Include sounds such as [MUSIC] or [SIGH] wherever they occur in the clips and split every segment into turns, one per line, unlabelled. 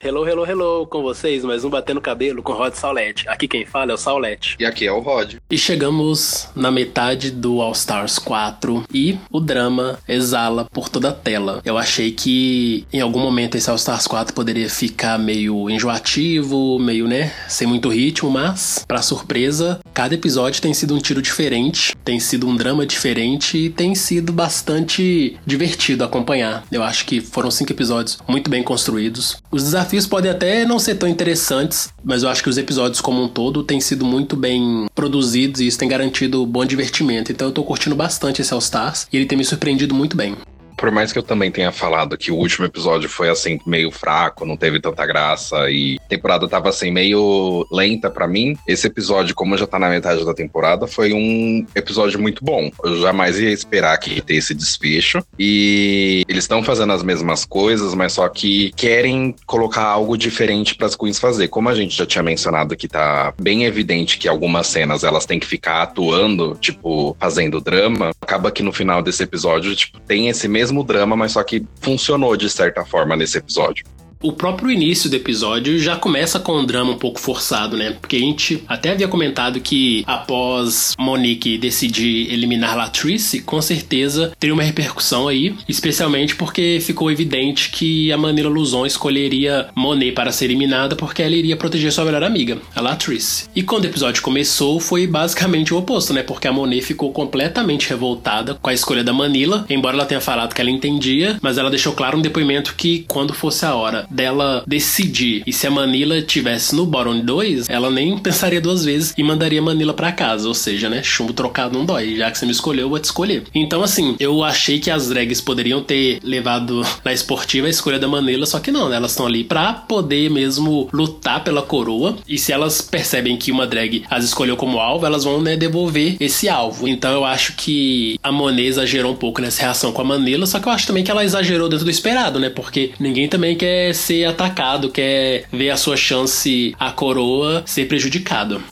Hello, hello, hello, com vocês, mais um Batendo Cabelo com Rod Saulete. Aqui quem fala é o Saulete.
E aqui é o Rod.
E chegamos na metade do All Stars 4 e o drama exala por toda a tela. Eu achei que em algum momento esse All Stars 4 poderia ficar meio enjoativo, meio, né, sem muito ritmo, mas, pra surpresa, cada episódio tem sido um tiro diferente, tem sido um drama diferente e tem sido bastante divertido acompanhar. Eu acho que foram cinco episódios muito bem construídos. Os desafios desafios podem até não ser tão interessantes, mas eu acho que os episódios como um todo têm sido muito bem produzidos e isso tem garantido bom divertimento. Então eu tô curtindo bastante esse All Stars e ele tem me surpreendido muito bem.
Por mais que eu também tenha falado que o último episódio foi assim meio fraco, não teve tanta graça e a temporada tava assim meio lenta para mim, esse episódio, como já tá na metade da temporada, foi um episódio muito bom. Eu jamais ia esperar que ter esse desfecho e eles estão fazendo as mesmas coisas, mas só que querem colocar algo diferente para as queens fazer. Como a gente já tinha mencionado que tá bem evidente que algumas cenas elas têm que ficar atuando, tipo, fazendo drama, acaba que no final desse episódio, tipo, tem esse mesmo mesmo drama, mas só que funcionou de certa forma nesse episódio.
O próprio início do episódio já começa com um drama um pouco forçado, né? Porque a gente até havia comentado que após Monique decidir eliminar Latrice, com certeza teria uma repercussão aí, especialmente porque ficou evidente que a Manila Luzon escolheria Monet para ser eliminada porque ela iria proteger sua melhor amiga, a Latrice. E quando o episódio começou, foi basicamente o oposto, né? Porque a Monet ficou completamente revoltada com a escolha da Manila, embora ela tenha falado que ela entendia, mas ela deixou claro no depoimento que quando fosse a hora dela decidir. E se a Manila tivesse no bottom 2, ela nem pensaria duas vezes e mandaria Manila para casa. Ou seja, né? Chumbo trocado não dói. Já que você me escolheu, eu vou te escolher. Então, assim, eu achei que as drags poderiam ter levado na esportiva a escolha da Manila, só que não, né? Elas estão ali pra poder mesmo lutar pela coroa. E se elas percebem que uma drag as escolheu como alvo, elas vão, né, devolver esse alvo. Então eu acho que a Monet exagerou um pouco nessa reação com a Manila, só que eu acho também que ela exagerou dentro do esperado, né? Porque ninguém também quer ser atacado, quer ver a sua chance, a coroa, ser prejudicado.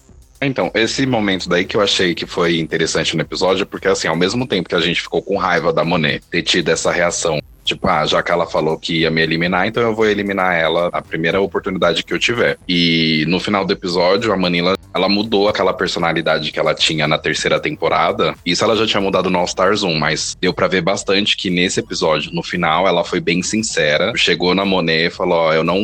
Então, esse momento daí que eu achei que foi interessante no episódio, porque assim, ao mesmo tempo que a gente ficou com raiva da Monet ter tido essa reação Tipo, ah, já que ela falou que ia me eliminar, então eu vou eliminar ela a primeira oportunidade que eu tiver. E no final do episódio, a Manila, ela mudou aquela personalidade que ela tinha na terceira temporada. Isso ela já tinha mudado no All Stars 1, mas deu para ver bastante que nesse episódio, no final, ela foi bem sincera. Chegou na Monet e falou: Ó, oh, eu não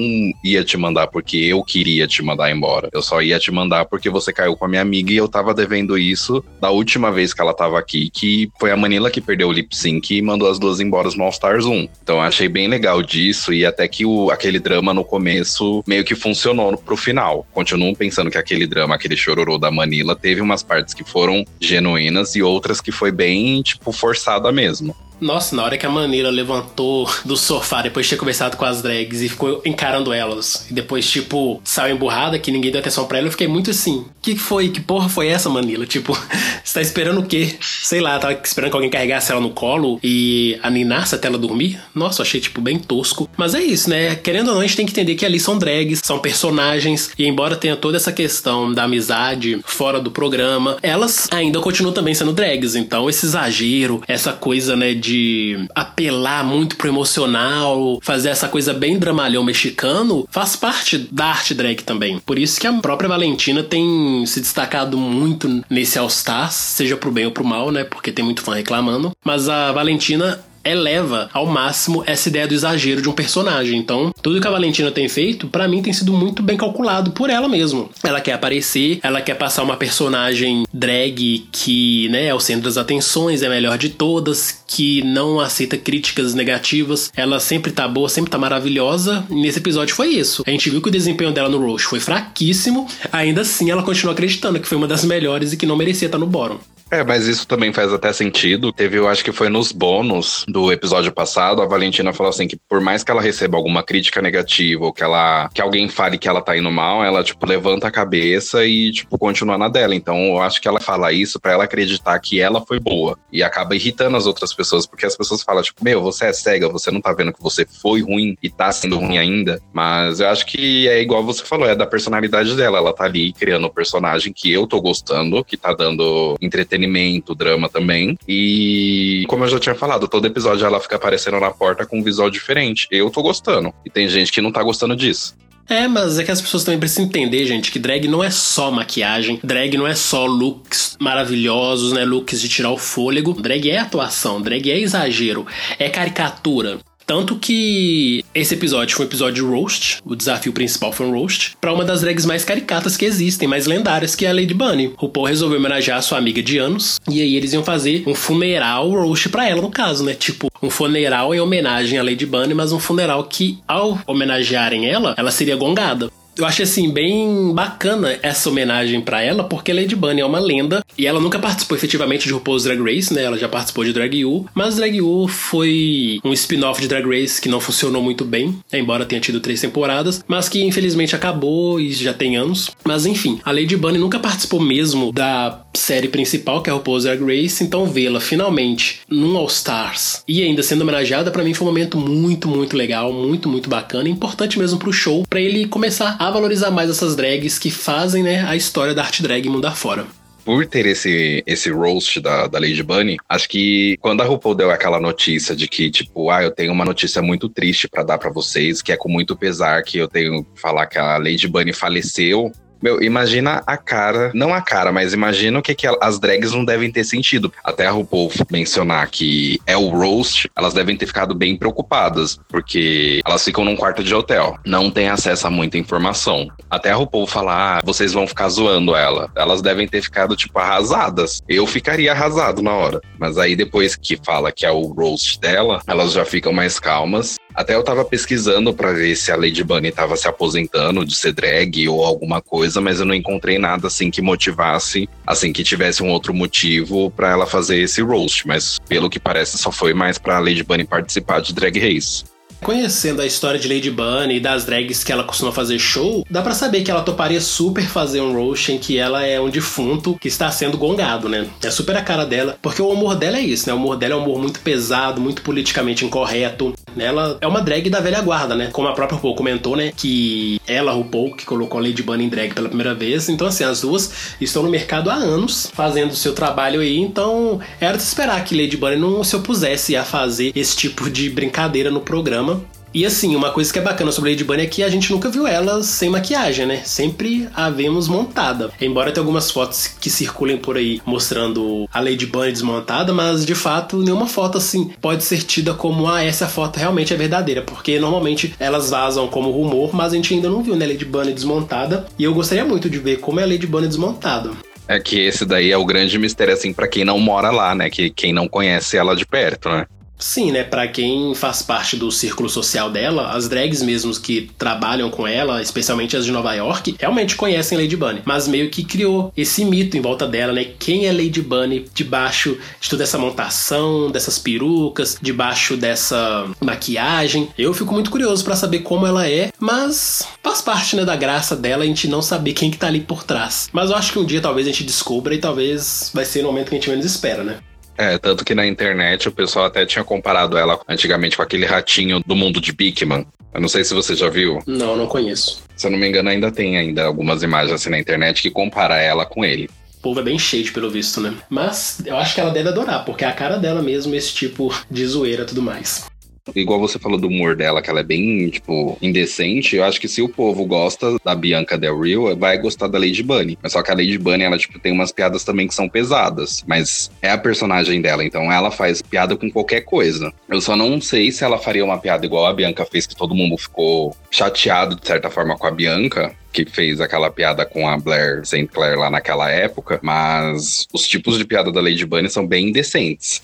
ia te mandar porque eu queria te mandar embora. Eu só ia te mandar porque você caiu com a minha amiga e eu tava devendo isso da última vez que ela tava aqui, que foi a Manila que perdeu o lip sync e mandou as duas embora no All Stars 1. Então achei bem legal disso e até que o, aquele drama no começo meio que funcionou pro final. Continuo pensando que aquele drama, aquele chororô da Manila, teve umas partes que foram genuínas e outras que foi bem, tipo, forçada mesmo.
Nossa, na hora que a Manila levantou do sofá depois de ter conversado com as drags e ficou encarando elas, e depois, tipo, saiu emburrada, que ninguém deu atenção pra ela, eu fiquei muito assim: o que foi? Que porra foi essa, Manila? Tipo, [LAUGHS] você tá esperando o quê? Sei lá, tava esperando que alguém carregasse ela no colo e aninasse até ela dormir? Nossa, achei, tipo, bem tosco. Mas é isso, né? Querendo ou não, a gente tem que entender que ali são drags, são personagens, e embora tenha toda essa questão da amizade fora do programa, elas ainda continuam também sendo drags. Então, esse exagero, essa coisa, né, de de apelar muito pro emocional, fazer essa coisa bem dramalhão mexicano, faz parte da arte drag também. Por isso que a própria Valentina tem se destacado muito nesse All Stars, seja pro bem ou pro mal, né? Porque tem muito fã reclamando. Mas a Valentina eleva ao máximo essa ideia do exagero de um personagem. Então, tudo que a Valentina tem feito, para mim, tem sido muito bem calculado por ela mesmo. Ela quer aparecer, ela quer passar uma personagem drag que, né, é o centro das atenções, é a melhor de todas, que não aceita críticas negativas. Ela sempre tá boa, sempre tá maravilhosa. E nesse episódio foi isso. A gente viu que o desempenho dela no Roche foi fraquíssimo, ainda assim ela continua acreditando que foi uma das melhores e que não merecia estar no bottom.
É, mas isso também faz até sentido. Teve, eu acho que foi nos bônus do episódio passado, a Valentina falou assim que por mais que ela receba alguma crítica negativa ou que ela que alguém fale que ela tá indo mal, ela tipo levanta a cabeça e tipo continua na dela. Então, eu acho que ela fala isso para ela acreditar que ela foi boa e acaba irritando as outras pessoas, porque as pessoas falam tipo, meu, você é cega, você não tá vendo que você foi ruim e tá sendo ruim ainda. Mas eu acho que é igual você falou, é da personalidade dela. Ela tá ali criando o um personagem que eu tô gostando, que tá dando entretenimento entretenimento, drama também. E como eu já tinha falado, todo episódio ela fica aparecendo na porta com um visual diferente. Eu tô gostando. E tem gente que não tá gostando disso.
É, mas é que as pessoas também precisam entender, gente, que drag não é só maquiagem, drag não é só looks maravilhosos, né? Looks de tirar o fôlego. Drag é atuação, drag é exagero, é caricatura. Tanto que esse episódio foi um episódio roast, o desafio principal foi um roast, para uma das drags mais caricatas que existem, mais lendárias, que é a Lady Bunny. O Paul resolveu homenagear a sua amiga de anos, e aí eles iam fazer um funeral roast para ela, no caso, né? Tipo, um funeral em homenagem à Lady Bunny, mas um funeral que, ao homenagearem ela, ela seria gongada. Eu acho assim bem bacana essa homenagem para ela, porque Lady Bunny é uma lenda e ela nunca participou efetivamente de RuPaul's Drag Race, né? Ela já participou de Drag U, mas Drag U foi um spin-off de Drag Race que não funcionou muito bem, embora tenha tido três temporadas, mas que infelizmente acabou e já tem anos. Mas enfim, a Lady Bunny nunca participou mesmo da série principal, que é RuPaul's Drag Race, então vê-la finalmente num All Stars e ainda sendo homenageada para mim foi um momento muito, muito legal, muito, muito bacana, importante mesmo pro show, para ele começar a valorizar mais essas drags que fazem, né, a história da arte drag mudar fora.
Por ter esse, esse roast da, da Lady Bunny, acho que quando a RuPaul deu aquela notícia de que, tipo, ah, eu tenho uma notícia muito triste para dar para vocês, que é com muito pesar que eu tenho que falar que a Lady Bunny faleceu, meu, imagina a cara, não a cara, mas imagina o que, que as drags não devem ter sentido. Até a RuPaul mencionar que é o roast, elas devem ter ficado bem preocupadas, porque elas ficam num quarto de hotel, não têm acesso a muita informação. Até a RuPaul falar, ah, vocês vão ficar zoando ela. Elas devem ter ficado, tipo, arrasadas. Eu ficaria arrasado na hora. Mas aí depois que fala que é o roast dela, elas já ficam mais calmas até eu tava pesquisando para ver se a Lady Bunny tava se aposentando de ser drag ou alguma coisa, mas eu não encontrei nada assim que motivasse, assim que tivesse um outro motivo para ela fazer esse roast, mas pelo que parece só foi mais para Lady Bunny participar de Drag Race.
Conhecendo a história de Lady Bunny e das drags que ela costuma fazer show, dá para saber que ela toparia super fazer um roast em que ela é um defunto que está sendo gongado, né? É super a cara dela, porque o humor dela é isso, né? O humor dela é um humor muito pesado, muito politicamente incorreto. Ela é uma drag da velha guarda, né? Como a própria RuPaul comentou, né? Que ela, RuPaul, que colocou a Lady Bunny em drag pela primeira vez. Então, assim, as duas estão no mercado há anos fazendo o seu trabalho aí. Então, era de esperar que Lady Bunny não se opusesse a fazer esse tipo de brincadeira no programa e assim, uma coisa que é bacana sobre Lady Bunny é que a gente nunca viu ela sem maquiagem, né? Sempre a vemos montada. Embora tenha algumas fotos que circulem por aí mostrando a Lady Bunny desmontada, mas de fato nenhuma foto assim pode ser tida como ah, essa foto realmente é verdadeira, porque normalmente elas vazam como rumor, mas a gente ainda não viu né Lady Bunny desmontada. E eu gostaria muito de ver como é a Lady Bunny desmontada.
É que esse daí é o grande mistério, assim, para quem não mora lá, né? Que quem não conhece ela de perto, né?
Sim, né? Para quem faz parte do círculo social dela, as drags mesmos que trabalham com ela, especialmente as de Nova York, realmente conhecem Lady Bunny. Mas meio que criou esse mito em volta dela, né? Quem é Lady Bunny debaixo de toda essa montação, dessas perucas, debaixo dessa maquiagem. Eu fico muito curioso para saber como ela é, mas faz parte, né, da graça dela a gente não saber quem que tá ali por trás. Mas eu acho que um dia talvez a gente descubra e talvez vai ser no momento que a gente menos espera, né?
É, tanto que na internet o pessoal até tinha comparado ela antigamente com aquele ratinho do mundo de Bigman. Eu não sei se você já viu.
Não, não conheço.
Se eu não me engano, ainda tem ainda algumas imagens assim na internet que compara ela com ele.
O povo é bem cheio pelo visto, né? Mas eu acho que ela deve adorar, porque é a cara dela mesmo esse tipo de zoeira e tudo mais.
Igual você falou do humor dela, que ela é bem, tipo, indecente, eu acho que se o povo gosta da Bianca Del Rio, vai gostar da Lady Bunny. Mas só que a Lady Bunny, ela, tipo, tem umas piadas também que são pesadas. Mas é a personagem dela, então ela faz piada com qualquer coisa. Eu só não sei se ela faria uma piada igual a Bianca fez, que todo mundo ficou chateado, de certa forma, com a Bianca que fez aquela piada com a Blair St. Clair lá naquela época, mas os tipos de piada da Lady Bunny são bem indecentes.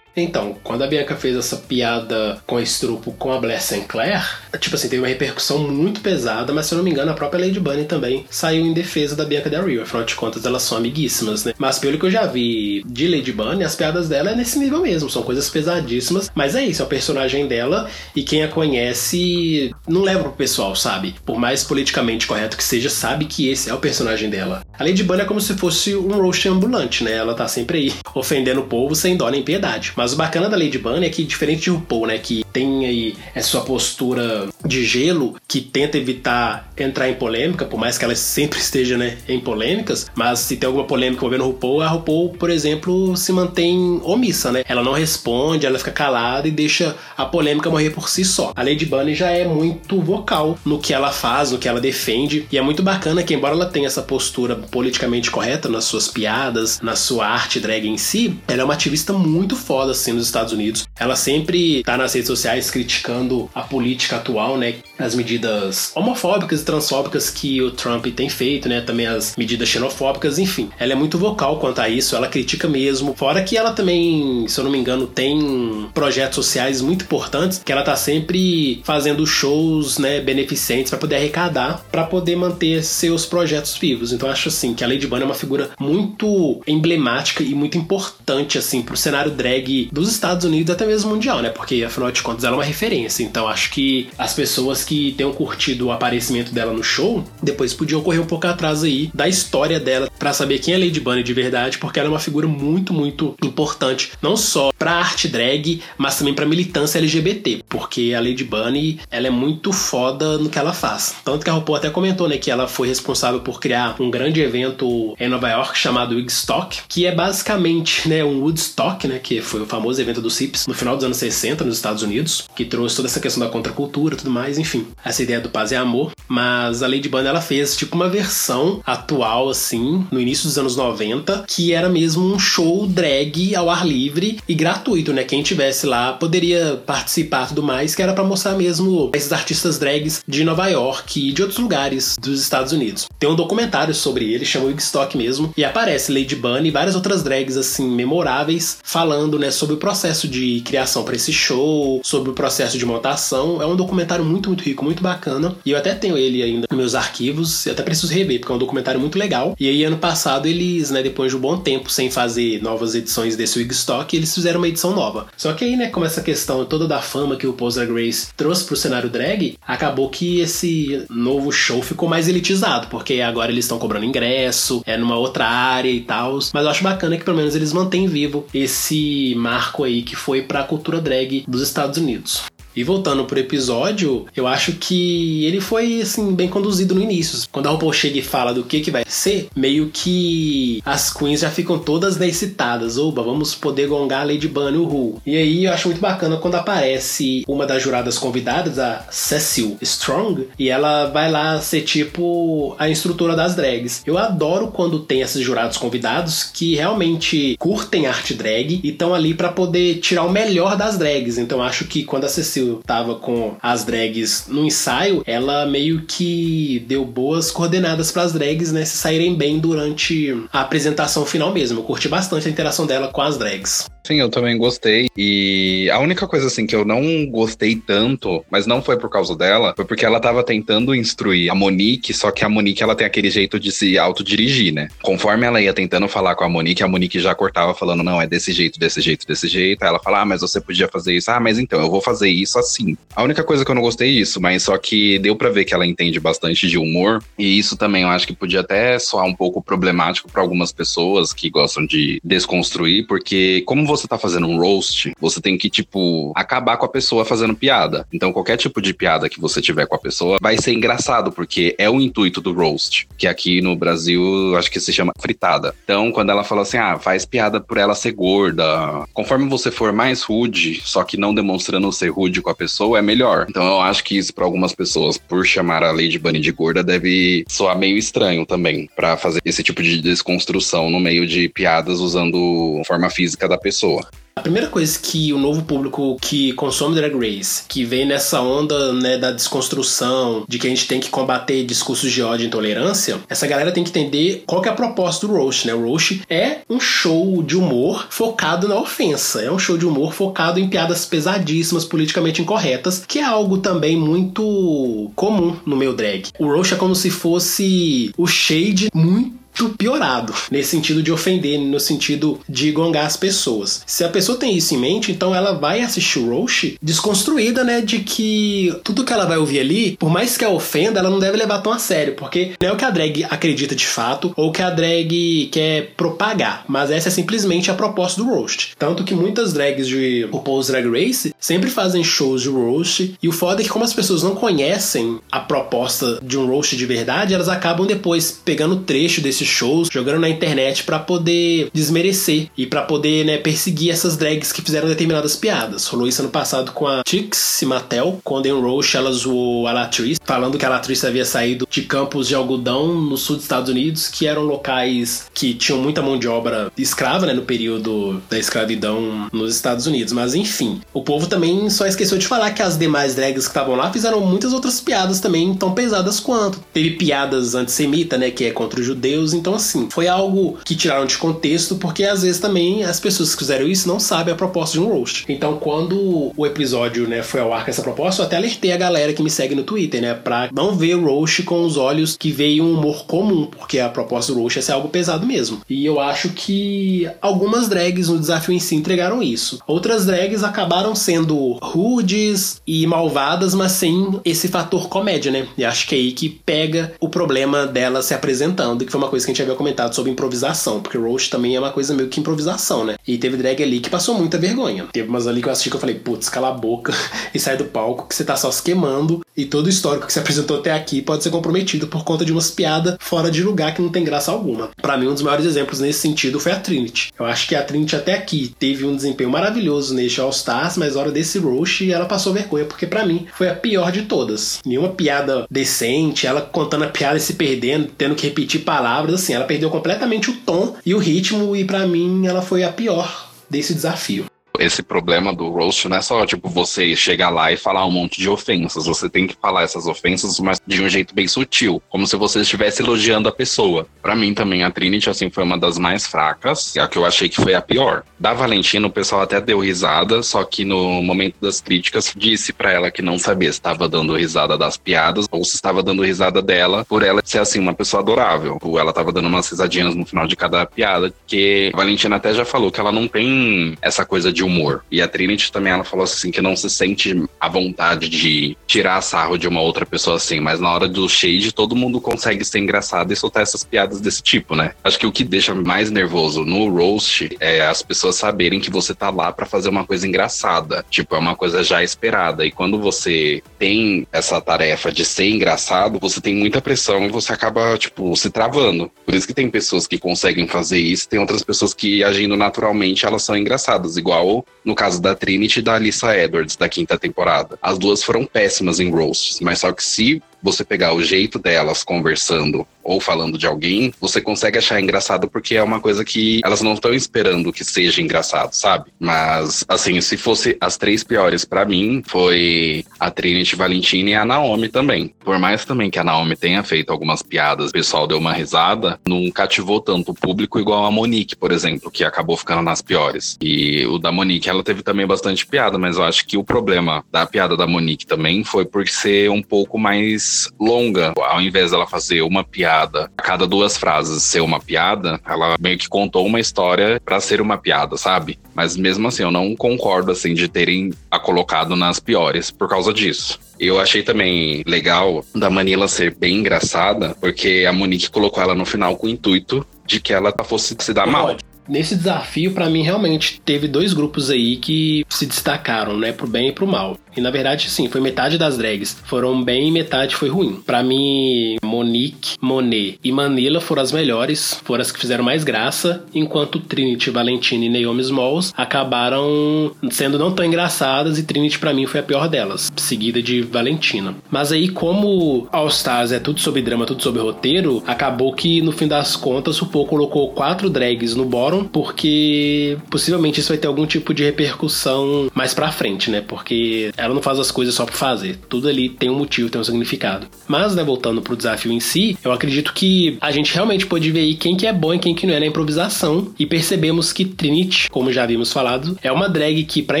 Então, quando a Bianca fez essa piada com estrupo com a Blair Sinclair, tipo assim, teve uma repercussão muito pesada, mas se eu não me engano, a própria Lady Bunny também saiu em defesa da Bianca Del Rio. Afinal de contas, elas são amiguíssimas, né? Mas pelo que eu já vi de Lady Bunny, as piadas dela é nesse nível mesmo, são coisas pesadíssimas, mas é isso, é o personagem dela e quem a conhece não leva pro pessoal, sabe? Por mais politicamente correto que seja, sabe que esse é o personagem dela. A Lady Bunny é como se fosse um roast ambulante, né? Ela tá sempre aí [LAUGHS] ofendendo o povo sem dó nem piedade. Mas Mas o bacana da Lady Bunny é que, diferente de RuPaul, né, que tem aí essa postura de gelo, que tenta evitar entrar em polêmica, por mais que ela sempre [LAUGHS] esteja, né, em polêmicas, mas se tem alguma polêmica envolvendo RuPaul, a RuPaul, por exemplo, se mantém omissa, né? Ela não responde, ela fica calada e deixa a polêmica morrer por si só. A Lady Bunny já é muito vocal no que ela faz, no que ela defende, e é muito bacana que, embora ela tenha essa postura politicamente correta nas suas piadas, na sua arte drag em si, ela é uma ativista muito foda, assim, nos Estados Unidos. Ela sempre tá nas redes sociais criticando a política atual, né? As medidas homofóbicas e transfóbicas que o Trump tem feito, né? Também as medidas xenofóbicas, enfim. Ela é muito vocal quanto a isso, ela critica mesmo. Fora que ela também, se eu não me engano, tem projetos sociais muito importantes, que ela tá sempre fazendo shows, né, beneficentes para poder arrecadar, para poder manter seus projetos vivos. Então acho assim que a Lady Bunny é uma figura muito emblemática e muito importante assim pro cenário drag dos Estados Unidos até mesmo mundial, né? Porque afinal de contas ela é uma referência. Então acho que as pessoas que tenham curtido o aparecimento dela no show, depois podiam correr um pouco atrás aí da história dela para saber quem é Lady Bunny de verdade, porque ela é uma figura muito, muito importante, não só pra arte drag, mas também pra militância LGBT, porque a Lady Bunny, ela é muito foda no que ela faz. Tanto que a RuPaul até comentou, né, que ela foi responsável por criar um grande evento em Nova York chamado Woodstock, que é basicamente, né, um Woodstock, né, que foi o famoso evento do CIPS no final dos anos 60 nos Estados Unidos, que trouxe toda essa questão da contracultura e tudo mais, enfim, essa ideia do paz e amor. Mas a Lady Bunny, ela fez tipo uma versão atual, assim, no início dos anos 90, que era mesmo um show drag ao ar livre e gratuito, né? Quem tivesse lá poderia participar tudo mais, que era para mostrar mesmo esses artistas drags de Nova York e de outros lugares dos Estados Unidos. Tem um documentário sobre ele, chama Wigstock mesmo, e aparece Lady Bunny e várias outras drags assim memoráveis falando, né, sobre o processo de criação para esse show, sobre o processo de montação. É um documentário muito, muito rico, muito bacana. E eu até tenho ele ainda nos meus arquivos, eu até preciso rever, porque é um documentário muito legal. E aí ano passado eles, né, depois de um bom tempo sem fazer novas edições desse Wigstock, eles fizeram uma edição nova. Só que aí, né, como essa questão toda da fama que o Paul Grace trouxe pro cenário drag, acabou que esse novo show ficou mais elitizado, porque agora eles estão cobrando ingresso, é numa outra área e tal. Mas eu acho bacana que pelo menos eles mantêm vivo esse marco aí que foi pra cultura drag dos Estados Unidos. E voltando pro episódio, eu acho que ele foi, assim, bem conduzido no início. Quando a RuPaul chega e fala do que que vai ser, meio que as queens já ficam todas né, excitadas. Oba, vamos poder gongar a Lady Bunny, uhul. E aí eu acho muito bacana quando aparece uma das juradas convidadas, a Cecil Strong, e ela vai lá ser tipo a instrutora das drags. Eu adoro quando tem esses jurados convidados que realmente curtem arte drag e estão ali para poder tirar o melhor das drags. Então acho que quando a Cecil tava com as drags no ensaio, ela meio que deu boas coordenadas para as drags, né, se saírem bem durante a apresentação final mesmo. Eu curti bastante a interação dela com as drags.
Sim, eu também gostei. E a única coisa assim que eu não gostei tanto, mas não foi por causa dela, foi porque ela tava tentando instruir a Monique, só que a Monique ela tem aquele jeito de se autodirigir, né? Conforme ela ia tentando falar com a Monique, a Monique já cortava falando: "Não, é desse jeito, desse jeito, desse jeito". Aí ela fala: "Ah, mas você podia fazer isso". "Ah, mas então eu vou fazer isso assim". A única coisa que eu não gostei é isso, mas só que deu para ver que ela entende bastante de humor, e isso também eu acho que podia até soar um pouco problemático para algumas pessoas que gostam de desconstruir, porque como você você tá fazendo um roast, você tem que, tipo, acabar com a pessoa fazendo piada. Então, qualquer tipo de piada que você tiver com a pessoa vai ser engraçado, porque é o intuito do roast, que aqui no Brasil acho que se chama fritada. Então, quando ela fala assim, ah, faz piada por ela ser gorda, conforme você for mais rude, só que não demonstrando ser rude com a pessoa, é melhor. Então, eu acho que isso para algumas pessoas, por chamar a Lady Bunny de gorda, deve soar meio estranho também, para fazer esse tipo de desconstrução no meio de piadas usando forma física da pessoa pessoa.
A primeira coisa que o novo público que consome Drag Race, que vem nessa onda né, da desconstrução, de que a gente tem que combater discursos de ódio e intolerância, essa galera tem que entender qual que é a proposta do Roast, né? O Roast é um show de humor focado na ofensa, é um show de humor focado em piadas pesadíssimas, politicamente incorretas, que é algo também muito comum no meu drag. O Roast é como se fosse o shade muito muito piorado. Nesse sentido de ofender, no sentido de gongar as pessoas. Se a pessoa tem isso em mente, então ela vai assistir o Roche desconstruída, né? De que tudo que ela vai ouvir ali, por mais que a ofenda, ela não deve levar tão a sério. Porque não é o que a drag acredita de fato ou que a drag quer propagar. Mas essa é simplesmente a proposta do roast. Tanto que muitas drags de RuPaul's Drag Race sempre fazem shows de roast. E o foda é que, como as pessoas não conhecem a proposta de um roast de verdade, elas acabam depois pegando trecho desses shows, jogando na internet para poder desmerecer e para poder né, perseguir essas drags que fizeram determinadas piadas. Rolou isso ano passado com a Chix Mattel, quando em roast ela zoou a Latrice, falando que a Latrice havia saído de campos de algodão no sul dos Estados Unidos, que eram locais que tinham muita mão de obra escrava, né, no período da escravidão nos Estados Unidos. Mas enfim, o povo também só esqueceu de falar que as demais drags que estavam lá fizeram muitas outras piadas também tão pesadas quanto. Teve piadas antissemitas, né, que é contra os judeus. Então, assim, foi algo que tiraram de contexto, porque às vezes também as pessoas que fizeram isso não sabem a proposta de um roast. Então, quando o episódio, né, foi ao ar com essa proposta, eu até alertei a galera que me segue no Twitter, né, pra não ver o roast com os olhos que veio um humor comum, porque a proposta do roast é ser algo pesado mesmo. E eu acho que algumas drags no desafio em si entregaram isso. Outras drags acabaram sendo rudes e malvadas, mas sem esse fator comédia, né? E acho que é aí que pega o problema dela se apresentando, que foi uma coisa que a gente havia comentado sobre improvisação, porque roast também é uma coisa meio que improvisação, né? E teve drag ali que passou muita vergonha. Teve umas ali que eu assisti que eu falei, putz, cala a boca [LAUGHS] e sai do palco, que você tá só se queimando e todo o histórico que você [LAUGHS] apresentou até aqui pode ser comprometido por conta de umas piadas fora de lugar que não tem graça alguma. Para mim, um dos maiores exemplos nesse sentido foi a Trinity. Eu acho que a Trinity até aqui teve um desempenho maravilhoso neste All Stars, mas na hora desse roast ela passou vergonha, porque para mim foi a pior de todas. Nenhuma piada decente, ela contando a piada e se perdendo, tendo que repetir palavras, assim, ela perdeu completamente o tom e o ritmo, e para mim ela foi a pior desse desafio
esse problema do roast não é só, tipo, você chegar lá e falar um monte de ofensas. Você tem que falar essas ofensas, mas de um jeito bem sutil, como se você estivesse elogiando a pessoa. Para mim também a Trinity, assim, foi uma das mais fracas, a que eu achei que foi a pior. Da Valentina, o pessoal até deu risada, só que no momento das críticas disse para ela que não sabia se estava dando risada das piadas ou se estava dando risada dela por ela ser, assim, uma pessoa adorável. Ela tava dando umas risadinhas no final de cada piada, que a Valentina até já falou que ela não tem essa coisa de humor. E a Trinity também ela falou assim que não se sente à vontade de tirar sarro de uma outra pessoa assim, mas na hora do shade todo mundo consegue ser engraçado e soltar essas piadas desse tipo, né? Acho que o que deixa mais nervoso no roast é as pessoas saberem que você tá lá para fazer uma coisa engraçada, tipo, é uma coisa já esperada. E quando você tem essa tarefa de ser engraçado, você tem muita pressão e você acaba, tipo, se travando. Por isso que tem pessoas que conseguem fazer isso, tem outras pessoas que agindo naturalmente elas são engraçadas, igual no caso da Trinity e da Alyssa Edwards, da quinta temporada. As duas foram péssimas em roasts, mas só que se você pegar o jeito delas conversando ou falando de alguém, você consegue achar engraçado porque é uma coisa que elas não estão esperando que seja engraçado, sabe? Mas, assim, se fosse as três piores para mim, foi a Trinity Valentina e a Naomi também. Por mais também que a Naomi tenha feito algumas piadas, o pessoal deu uma risada, não cativou tanto o público igual a Monique, por exemplo, que acabou ficando nas piores. E o da Monique, ela teve também bastante piada, mas eu acho que o problema da piada da Monique também foi por ser um pouco mais longa. Ao invés dela fazer uma piada a cada duas frases ser uma piada, ela meio que contou uma história para ser uma piada, sabe? Mas mesmo assim, eu não concordo assim de terem a colocado nas piores por causa disso. Eu achei também legal da Manila ser bem engraçada, porque a Monique colocou ela no final com o intuito de que ela fosse se dar mal.
Nesse desafio, para mim, realmente teve dois grupos aí que se destacaram, né? Pro bem e pro mal. E na verdade, sim, foi metade das drags. Foram bem e metade foi ruim. Para mim, Monique, Monet e Manila foram as melhores, foram as que fizeram mais graça, enquanto Trinity, Valentina e Naomi Smalls acabaram sendo não tão engraçadas e Trinity para mim foi a pior delas, seguida de Valentina. Mas aí, como All Stars é tudo sobre drama, tudo sobre roteiro, acabou que no fim das contas o Paul colocou quatro drags no bottom, porque possivelmente isso vai ter algum tipo de repercussão mais pra frente, né? Porque ela não faz as coisas só por fazer. Tudo ali tem um motivo, tem um significado. Mas, né, voltando pro desafio em si, eu acredito que a gente realmente pode ver quem que é bom e quem que não é na improvisação. E percebemos que Trinity, como já havíamos falado, é uma drag que para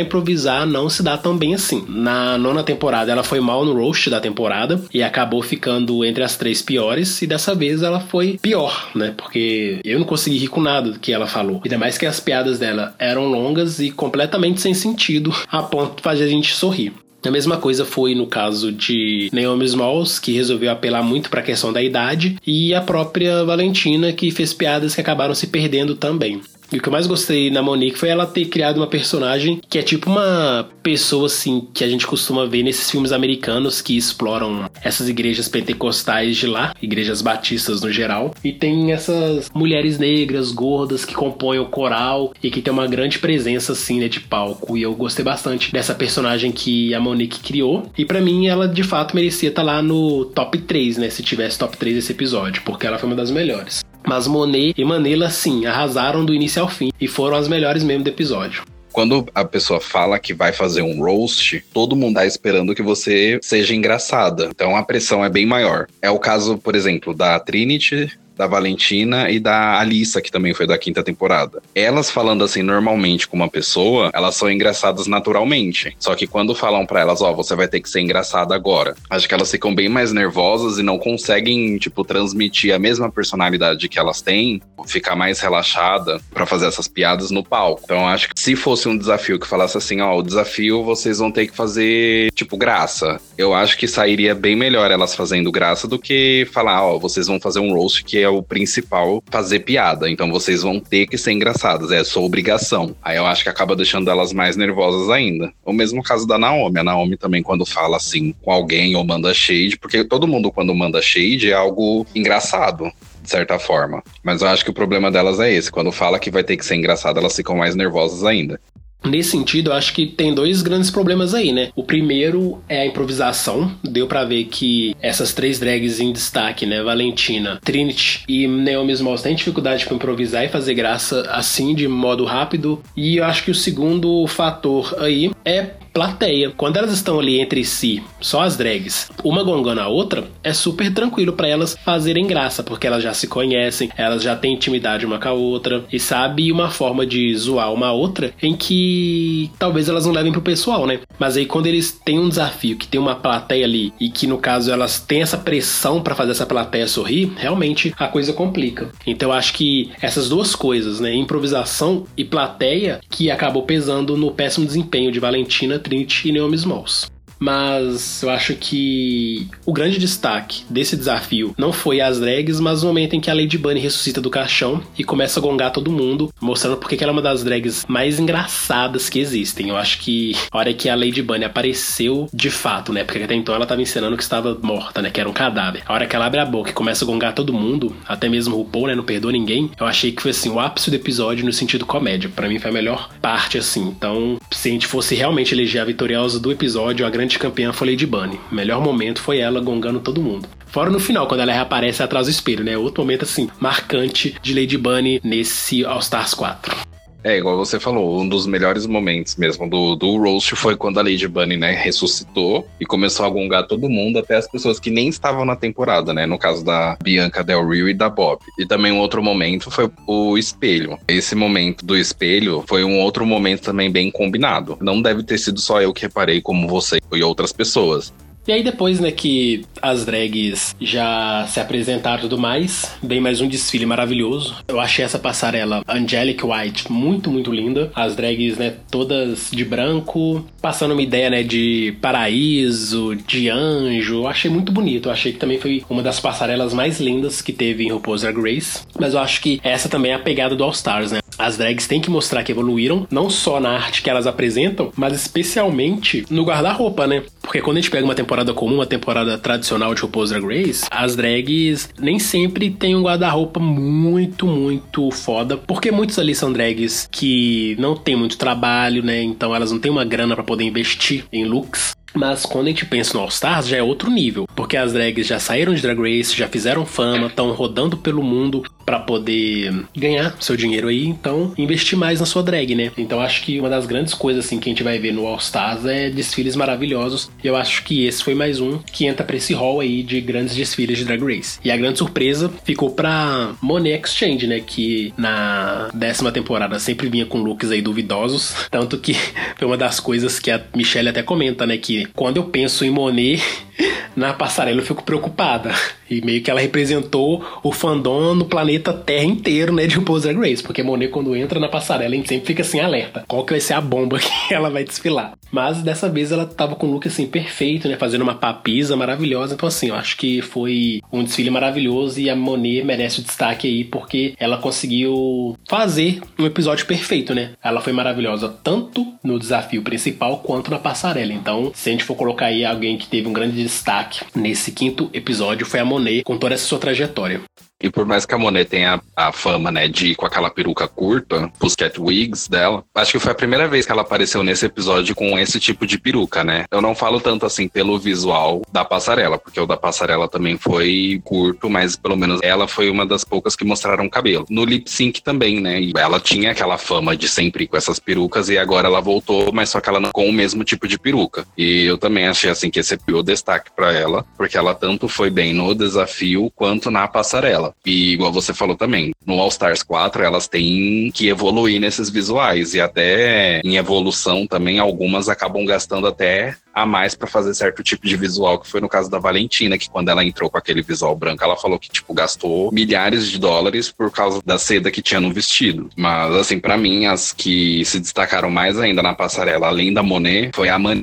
improvisar não se dá tão bem assim. Na nona temporada ela foi mal no roast da temporada e acabou ficando entre as três piores. E dessa vez ela foi pior, né? Porque eu não consegui rir com nada do que ela falou. Ainda mais que as piadas dela eram longas e completamente sem sentido, a ponto de fazer a gente sorrir. A mesma coisa foi no caso de Naomi Smalls, que resolveu apelar muito para a questão da idade, e a própria Valentina, que fez piadas que acabaram se perdendo também. E o que eu mais gostei na Monique foi ela ter criado uma personagem que é tipo uma pessoa assim que a gente costuma ver nesses filmes americanos que exploram essas igrejas pentecostais de lá, igrejas batistas no geral, e tem essas mulheres negras, gordas que compõem o coral e que tem uma grande presença assim, né, de palco. E eu gostei bastante dessa personagem que a Monique criou. E para mim ela de fato merecia estar tá lá no top 3, né, se tivesse top 3 esse episódio, porque ela foi uma das melhores. Mas Monet e Manila, sim, arrasaram do início ao fim e foram as melhores mesmo do episódio
quando a pessoa fala que vai fazer um roast, todo mundo tá esperando que você seja engraçada. Então a pressão é bem maior. É o caso, por exemplo, da Trinity, da Valentina e da Alissa, que também foi da quinta temporada. Elas falando assim normalmente com uma pessoa, elas são engraçadas naturalmente. Só que quando falam para elas, ó, oh, você vai ter que ser engraçada agora, acho que elas ficam bem mais nervosas e não conseguem, tipo, transmitir a mesma personalidade que elas têm, ficar mais relaxada para fazer essas piadas no palco. Então acho que se fosse um desafio que falasse assim, ó, oh, o desafio vocês vão ter que fazer, tipo, graça. Eu acho que sairia bem melhor elas fazendo graça do que falar, ó, oh, vocês vão fazer um roast que é o principal fazer piada. Então vocês vão ter que ser engraçadas, é sua obrigação. Aí eu acho que acaba deixando elas mais nervosas ainda. O mesmo caso da Naomi. A Naomi também, quando fala assim com alguém ou manda shade, porque todo mundo, quando manda shade, é algo engraçado de certa forma. Mas eu acho que o problema delas é esse. Quando fala que vai ter que ser engraçado, elas ficam mais nervosas ainda.
Nesse sentido, eu acho que tem dois grandes problemas aí, né? O primeiro é a improvisação. Deu para ver que essas três drags em destaque, né? Valentina, Trinity e Naomi Smalls têm dificuldade para improvisar e fazer graça assim, de modo rápido. E eu acho que o segundo fator aí é plateia. Quando elas estão ali entre si, só as drags, uma gongando a outra, é super tranquilo para elas fazerem graça, porque elas já se conhecem, elas já têm intimidade uma com a outra e sabe uma forma de zoar uma outra em que talvez elas não levem pro pessoal, né? Mas aí quando eles têm um desafio, que tem uma plateia ali e que no caso elas têm essa pressão para fazer essa plateia sorrir, realmente a coisa complica. Então eu acho que essas duas coisas, né, improvisação e plateia, que acabou pesando no péssimo desempenho de Valentina Trinity e Naomi Smalls mas eu acho que o grande destaque desse desafio não foi as drags, mas o momento em que a Lady Bunny ressuscita do caixão e começa a gongar todo mundo, mostrando porque ela é uma das drags mais engraçadas que existem. Eu acho que a hora que a Lady Bunny apareceu de fato, né? Porque até então ela estava ensinando que estava morta, né? Que era um cadáver. A hora que ela abre a boca e começa a gongar todo mundo, até mesmo o Paul, né? Não perdoa ninguém. Eu achei que foi assim o ápice do episódio no sentido comédia. Para mim foi a melhor parte, assim. Então, se a gente fosse realmente eleger a vitoriosa do episódio, a grande grande campeã foi Lady Bunny. Melhor momento foi ela gongando todo mundo. Fora no final, quando ela reaparece atrás do espelho, né? Outro momento, assim, marcante de Lady Bunny nesse All Stars 4.
É, igual você falou, um dos melhores momentos mesmo do, do roast foi quando a Lady Bunny, né, ressuscitou e começou a gongar todo mundo, até as pessoas que nem estavam na temporada, né, no caso da Bianca Del Rio e da Bob. E também um outro momento foi o espelho. Esse momento do espelho foi um outro momento também bem combinado. Não deve ter sido só eu que reparei, como você e outras pessoas.
E aí depois, né, que as drags já se apresentaram e tudo mais, bem mais um desfile maravilhoso. Eu achei essa passarela Angelic White muito, muito linda. As drags, né, todas de branco, passando uma ideia, né, de paraíso, de anjo. Eu achei muito bonito. Eu achei que também foi uma das passarelas mais lindas que teve em RuPaul's Drag Race. Mas eu acho que essa também é a pegada do All Stars, né? As drags têm que mostrar que evoluíram, não só na arte que elas apresentam, mas especialmente no guarda-roupa, né? Porque quando a gente pega uma temporada comum, uma temporada tradicional de RuPaul's Drag Race, as drags nem sempre têm um guarda-roupa muito, muito foda, porque muitos ali são drags que não tem muito trabalho, né? Então elas não têm uma grana para poder investir em looks. Mas quando a gente pensa no All Stars, já é outro nível. Porque as drags já saíram de Drag Race, já fizeram fama, estão rodando pelo mundo. para poder ganhar seu dinheiro aí, então investir mais na sua drag, né? Então acho que uma das grandes coisas assim que a gente vai ver no All Stars é desfiles maravilhosos. E eu acho que esse foi mais um que entra para esse hall aí de grandes desfiles de Drag Race. E a grande surpresa ficou para Monet Exchange, né, que na décima temporada sempre vinha com looks aí duvidosos, tanto que [LAUGHS] foi uma das coisas que a Michelle até comenta, né, que quando eu penso em Monet [LAUGHS] na passarela eu fico preocupada. E meio que ela representou o fandom no planeta Terra inteiro, né, de RuPaul's Drag Race. Porque Monet, quando entra na passarela, a gente sempre fica assim, alerta. Qual que vai ser a bomba [LAUGHS] que ela vai desfilar? Mas dessa vez ela tava com um look, assim, perfeito, né, fazendo uma papisa maravilhosa. Então, assim, eu acho que foi um desfile maravilhoso e a Monet merece o destaque aí, porque ela conseguiu fazer um episódio perfeito, né? Ela foi maravilhosa tanto no desafio principal quanto na passarela. Então, se a gente for colocar aí alguém que teve um grande destaque nesse quinto episódio, foi a Monet com toda essa sua trajetória.
E por mais que a Monet tenha a fama, né, de ir com aquela peruca curta, os cat wigs dela, acho que foi a primeira vez que ela apareceu nesse episódio com esse tipo de peruca, né? Eu não falo tanto assim pelo visual da passarela, porque o da passarela também foi curto, mas pelo menos ela foi uma das poucas que mostraram cabelo. No lip sync também, né? E ela tinha aquela fama de sempre com essas perucas e agora ela voltou, mas só que ela não com o mesmo tipo de peruca. E eu também achei assim que esse é o destaque para ela, porque ela tanto foi bem no desafio quanto na passarela dela. E igual você falou também, no All Stars 4 elas têm que evoluir nesses visuais e até em evolução também algumas acabam gastando até a mais para fazer certo tipo de visual, que foi no caso da Valentina, que quando ela entrou com aquele visual branco, ela falou que tipo gastou milhares de dólares por causa da seda que tinha no vestido. Mas assim, para mim as que se destacaram mais ainda na passarela, além da Monet, foi a Man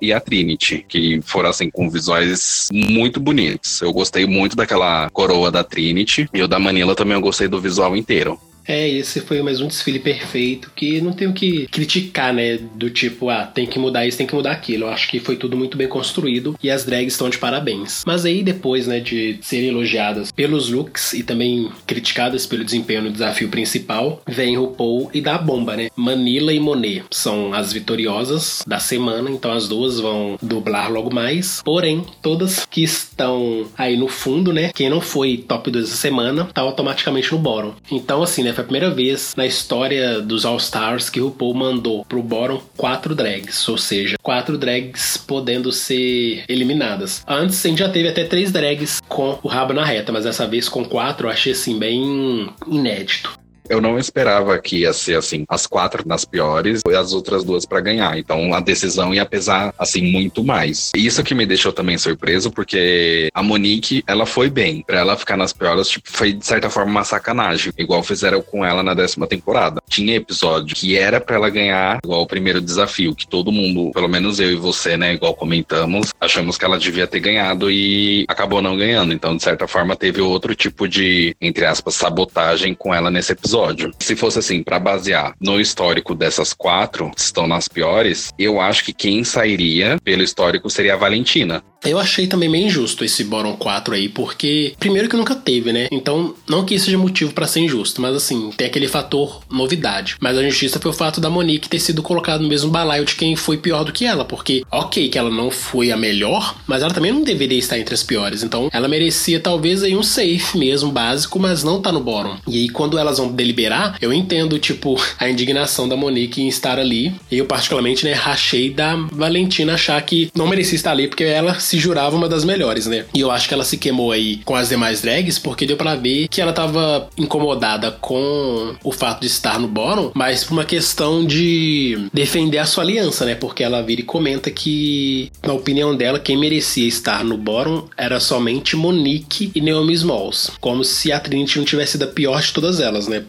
e a Trinity, que foram assim com visuais muito bonitos. Eu gostei muito daquela coroa da Trinity e o da Manila também eu gostei do visual inteiro.
É, esse foi mais um desfile perfeito que não tenho que criticar, né? Do tipo, ah, tem que mudar isso, tem que mudar aquilo. Eu acho que foi tudo muito bem construído e as drags estão de parabéns. Mas aí depois, né, de serem elogiadas pelos looks e também criticadas pelo desempenho no desafio principal, vem RuPaul e dá a bomba, né? Manila e Monet são as vitoriosas da semana, então as duas vão dublar logo mais. Porém, todas que estão aí no fundo, né? Quem não foi top 2 da semana, tá automaticamente no bottom. Então, assim, né? Foi a primeira vez na história dos All Stars que RuPaul mandou pro bottom quatro drags, ou seja, quatro drags podendo ser eliminadas. Antes a gente já teve até três drags com o rabo na reta, mas dessa vez com quatro eu achei assim bem inédito.
Eu não esperava que ia ser assim, as quatro nas piores e as outras duas para ganhar. Então a decisão ia pesar assim muito mais. Isso que me deixou também surpreso, porque a Monique, ela foi bem. Para ela ficar nas piores, tipo, foi de certa forma uma sacanagem, igual fizeram com ela na décima temporada. Tinha episódio que era para ela ganhar, igual o primeiro desafio, que todo mundo, pelo menos eu e você, né, igual comentamos, achamos que ela devia ter ganhado e acabou não ganhando. Então, de certa forma, teve outro tipo de, entre aspas, sabotagem com ela nesse episódio episódio. Se fosse assim, para basear no histórico dessas quatro que estão nas piores, eu acho que quem sairia pelo histórico seria a Valentina.
Eu achei também meio injusto esse Bottom 4 aí, porque primeiro que nunca teve, né? Então, não que isso seja motivo para ser injusto, mas assim, tem aquele fator novidade. Mas a injustiça foi o fato da Monique ter sido colocada no mesmo balaio de quem foi pior do que ela, porque, ok, que ela não foi a melhor, mas ela também não deveria estar entre as piores. Então, ela merecia talvez aí um safe mesmo, básico, mas não tá no bottom. E aí, quando elas vão deliberar, eu entendo, tipo, [LAUGHS] a indignação da Monique em estar ali. E eu, particularmente, né, rachei da Valentina achar que não merecia estar ali, porque ela se jurava uma das melhores, né? E eu acho que ela se queimou aí com as demais drags, porque deu para ver que ela tava incomodada com o fato de estar no bottom, mas por uma questão de defender a sua aliança, né? Porque ela vira e comenta que, na opinião dela, quem merecia estar no bottom era somente Monique e Naomi Smalls. Como se a Trinity não tivesse sido a pior de todas elas, né?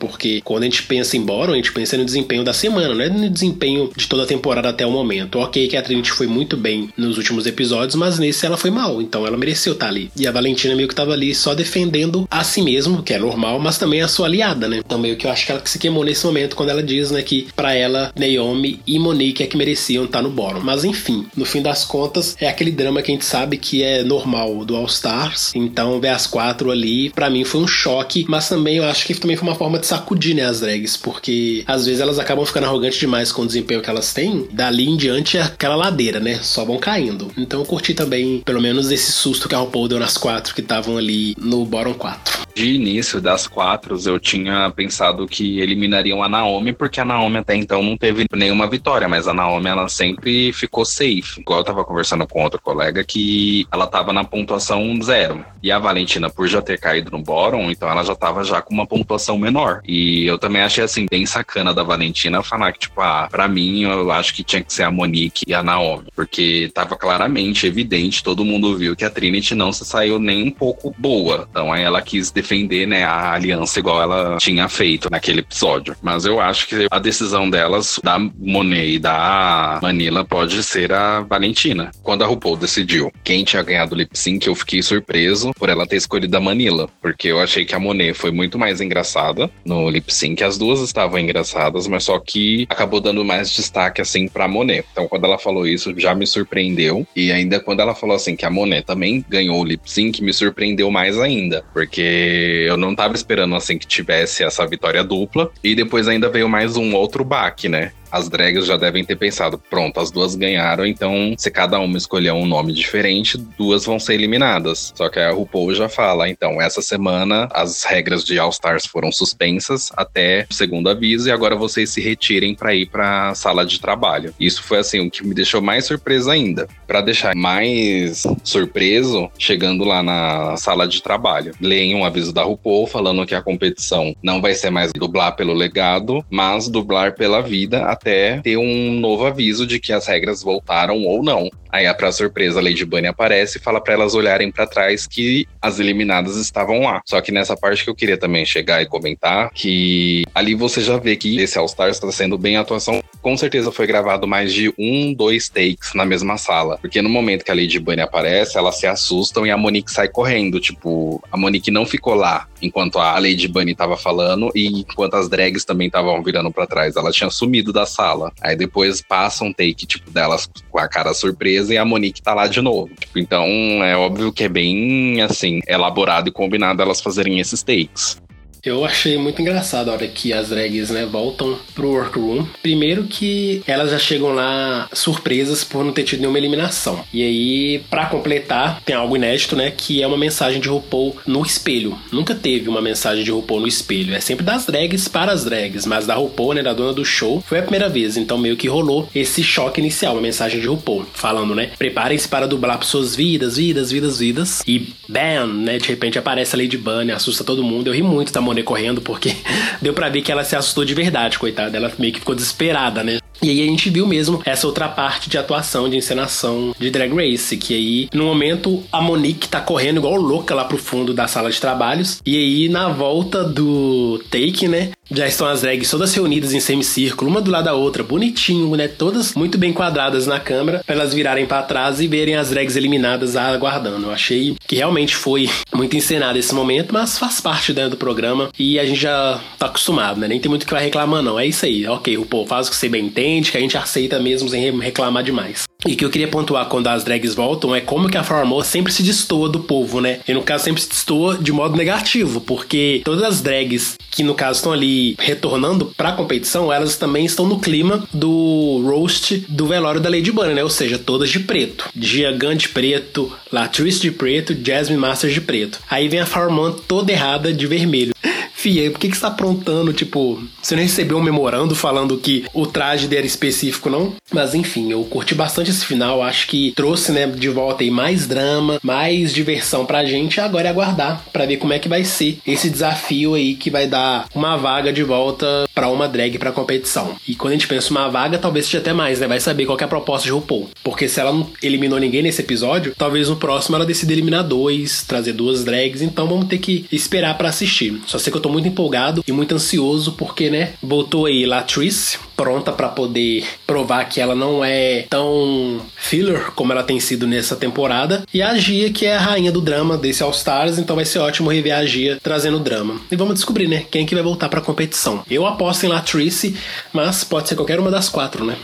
Quando a gente pensa em bottom, a gente pensa no desempenho da semana, não é no desempenho de toda a temporada até o momento. Ok que a Trinity foi muito bem nos últimos episódios, mas nesse ela foi mal, então ela mereceu estar ali. E a Valentina meio que tava ali só defendendo a si mesmo, que é normal, mas também a sua aliada, né? Então meio que eu acho que ela se queimou nesse momento quando ela diz, né, que para ela Naomi e Monique é que mereciam estar no bottom. Mas enfim, no fim das contas é aquele drama que a gente sabe que é normal do All Stars. Então ver as quatro ali, para mim foi um choque, mas também eu acho que também foi uma forma de sacudir, né, as drags, porque às vezes elas acabam ficando arrogantes demais com o desempenho que elas têm. Dali em diante é aquela ladeira, né? Só vão caindo. Então eu curti também pelo menos esse susto que a RuPaul deu nas quatro que estavam ali no bottom 4.
de início das quatro, eu tinha pensado que eliminariam a Naomi, porque a Naomi até então não teve nenhuma vitória, mas a Naomi ela sempre ficou safe. Igual eu tava conversando com outro colega que ela tava na pontuação zero. E a Valentina, por já ter caído no bottom, então ela já tava já com uma pontuação menor. E eu também achei assim, bem sacana da Valentina falar que, tipo, ah, pra mim, eu acho que tinha que ser a Monique e a Naomi. Porque tava claramente evidente, todo mundo viu que a Trinity não se saiu nem um pouco boa. Então aí ela quis defender, né, a aliança igual ela tinha feito naquele episódio. Mas eu acho que a decisão delas, da Monet e da Manila, pode ser a Valentina. Quando a RuPaul decidiu quem tinha ganhado o lip sync, eu fiquei surpreso por ela ter escolhido a Manila, porque eu achei que a Monet foi muito mais engraçada no lip sync. As duas estavam engraçadas, mas só que acabou dando mais destaque assim pra Monet. Então quando ela falou isso, já me surpreendeu. E ainda quando ela falou assim que a Monet também ganhou o lip sync, me surpreendeu mais ainda, porque eu não tava esperando assim que tivesse essa vitória dupla. E depois ainda veio mais um outro baque, né? As drags já devem ter pensado: pronto, as duas ganharam, então se cada uma escolher um nome diferente, duas vão ser eliminadas. Só que a RuPaul já fala: então, essa semana as regras de All Stars foram suspensas até o segundo aviso e agora vocês se retirem para ir para a sala de trabalho. Isso foi assim o que me deixou mais surpreso ainda. Para deixar mais surpreso, chegando lá na sala de trabalho, leem um aviso da RuPaul falando que a competição não vai ser mais dublar pelo legado, mas dublar pela vida até ter um novo aviso de que as regras voltaram ou não. Aí, pra surpresa, a Lady Bunny aparece e fala para elas olharem para trás que as eliminadas estavam lá. Só que nessa parte que eu queria também chegar e comentar, que ali você já vê que esse All Stars está sendo bem atuação. Com certeza foi gravado mais de um, dois takes na mesma sala. Porque no momento que a Lady Bunny aparece, elas se assustam e a Monique sai correndo. Tipo, a Monique não ficou lá enquanto a Lady Bunny tava falando e enquanto as drags também estavam virando para trás. Ela tinha sumido da sala. Aí depois passa um take, tipo, delas com a cara surpresa e a Monique tá lá de novo. Tipo, então é óbvio que é bem, assim, elaborado e combinado elas fazerem esses takes.
Eu achei muito engraçado a hora que as drags, né, voltam pro workroom. Primeiro que elas já chegam lá surpresas por não ter tido nenhuma eliminação. E aí, para completar, tem algo inédito, né, que é uma mensagem de RuPaul no espelho. Nunca teve uma mensagem de RuPaul no espelho. É sempre das drags para as drags, mas da RuPaul, né, da dona do show, foi a primeira vez. Então meio que rolou esse choque inicial, uma mensagem de RuPaul, falando, né, preparem-se para dublar por suas vidas, vidas, vidas, vidas. E bam, né, de repente aparece a Lady Bunny, assusta todo mundo. Eu ri muito da Correndo, porque [LAUGHS] deu para ver que ela se assustou de verdade, coitada. Ela meio que ficou desesperada, né? E aí a gente viu mesmo essa outra parte de atuação, de encenação de Drag Race, que aí no momento a Monique tá correndo igual louca lá pro fundo da sala de trabalhos, e aí na volta do take, né, já estão as drags todas reunidas em semicírculo, uma do lado da outra, bonitinho, né, todas muito bem quadradas na câmera, pra elas virarem para trás e verem as drags eliminadas aguardando. Eu achei que realmente foi muito encenado esse momento, mas faz parte dentro do programa e a gente já tá acostumado, né, nem tem muito o que vai reclamar não, é isso aí, ok, o povo faz o que você bem entende, que a gente aceita mesmo sem reclamar demais. E que eu queria pontuar quando as drags voltam é como que a Formol sempre se destoa do povo, né? E no caso sempre se destoa de modo negativo, porque todas as drags que no caso estão ali retornando pra competição, elas também estão no clima do roast do velório da Lady Bunny, né? Ou seja, todas de preto. Gigan de preto, Latrice de preto, Jasmine Masters de preto. Aí vem a Formol toda errada de vermelho. Fia, por que, que você tá aprontando? Tipo, você não recebeu um memorando falando que o traje dele era específico, não? Mas enfim, eu curti bastante esse final. Acho que trouxe, né, de volta aí mais drama, mais diversão pra gente. Agora é aguardar para ver como é que vai ser esse desafio aí que vai dar uma vaga de volta para uma drag pra competição. E quando a gente pensa uma vaga, talvez seja até mais, né? Vai saber qual é a proposta de RuPaul. Porque se ela não eliminou ninguém nesse episódio, talvez no próximo ela decida eliminar dois, trazer duas drags. Então vamos ter que esperar para assistir. Só sei que eu tô muito empolgado e muito ansioso porque, né, voltou aí Latrice pronta para poder provar que ela não é tão filler como ela tem sido nessa temporada e a Gia que é a rainha do drama desse All Stars, então vai ser ótimo rever a Gia trazendo drama. E vamos descobrir, né, quem é que vai voltar para competição. Eu aposto em Latrice, mas pode ser qualquer uma das quatro, né?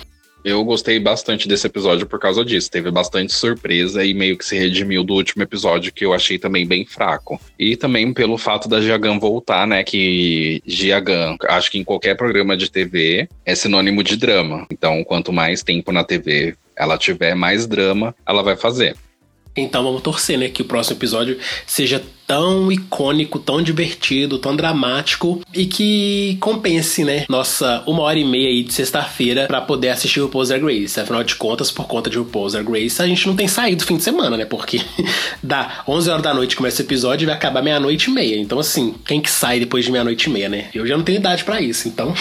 Eu gostei bastante desse episódio por causa disso. Teve bastante surpresa e meio que se redimiu do último episódio, que eu achei também bem fraco. E também pelo fato da Giagan voltar, né? Que Giagan, acho que em qualquer programa de TV, é sinônimo de drama. Então, quanto mais tempo na TV ela tiver, mais drama ela vai fazer.
Então vamos torcer, né? Que o próximo episódio seja tão icônico, tão divertido, tão dramático e que compense, né? Nossa uma hora e meia aí de sexta-feira para poder assistir o Poser Grace. Afinal de contas, por conta de o Poser Grace, a gente não tem saído fim de semana, né? Porque [LAUGHS] dá 11 horas da noite começa o episódio e vai acabar meia-noite e meia. Então, assim, quem que sai depois de meia-noite e meia, né? Eu já não tenho idade para isso, então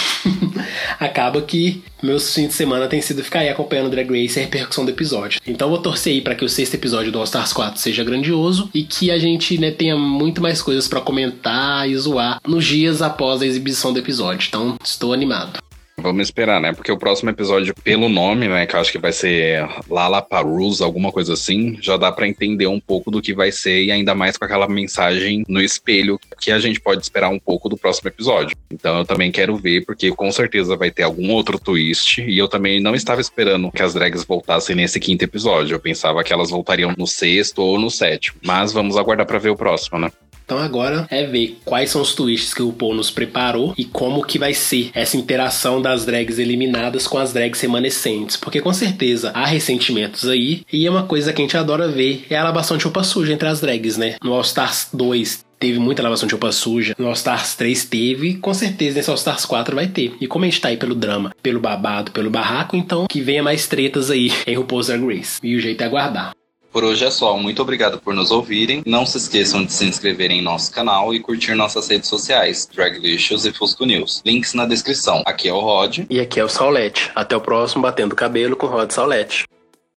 [LAUGHS] acaba que meus fins de semana tem sido ficar aí acompanhando Drag Race e a repercussão do episódio. Então vou torcer aí para que o sexto episódio do All Stars 4 seja grandioso e que a gente né, tenha muito mais coisas para comentar e zoar nos dias após a exibição do episódio. Então estou animado.
Vamos esperar, né? Porque o próximo episódio, pelo nome, né, que eu acho que vai ser Lala Parus, alguma coisa assim, já dá para entender um pouco do que vai ser e ainda mais com aquela mensagem no espelho que a gente pode esperar um pouco do próximo episódio. Então eu também quero ver, porque com certeza vai ter algum outro twist e eu também não estava esperando que as drags voltassem nesse quinto episódio. Eu pensava que elas voltariam no sexto ou no sétimo. Mas vamos aguardar para ver o próximo, né?
Então agora é ver quais são os twists que o Paul nos preparou e como que vai ser essa interação das drags eliminadas com as drags remanescentes. Porque com certeza há ressentimentos aí e é uma coisa que a gente adora ver é a lavação de roupa suja entre as drags, né? No All Stars 2 teve muita lavação de roupa suja. No All Stars 3 teve, com certeza nesse All Stars 4 vai ter. E como a gente tá aí pelo drama, pelo babado, pelo barraco, então que venha mais tretas aí em RuPaul's Drag Race. E o jeito é aguardar.
Por hoje é só. Muito obrigado por nos ouvirem. Não se esqueçam de se inscreverem em nosso canal e curtir nossas redes sociais, Draglicious e Fusco News. Links na descrição. Aqui é o Rod.
E aqui é o Saulete. Até o próximo Batendo Cabelo com Rod Saulete.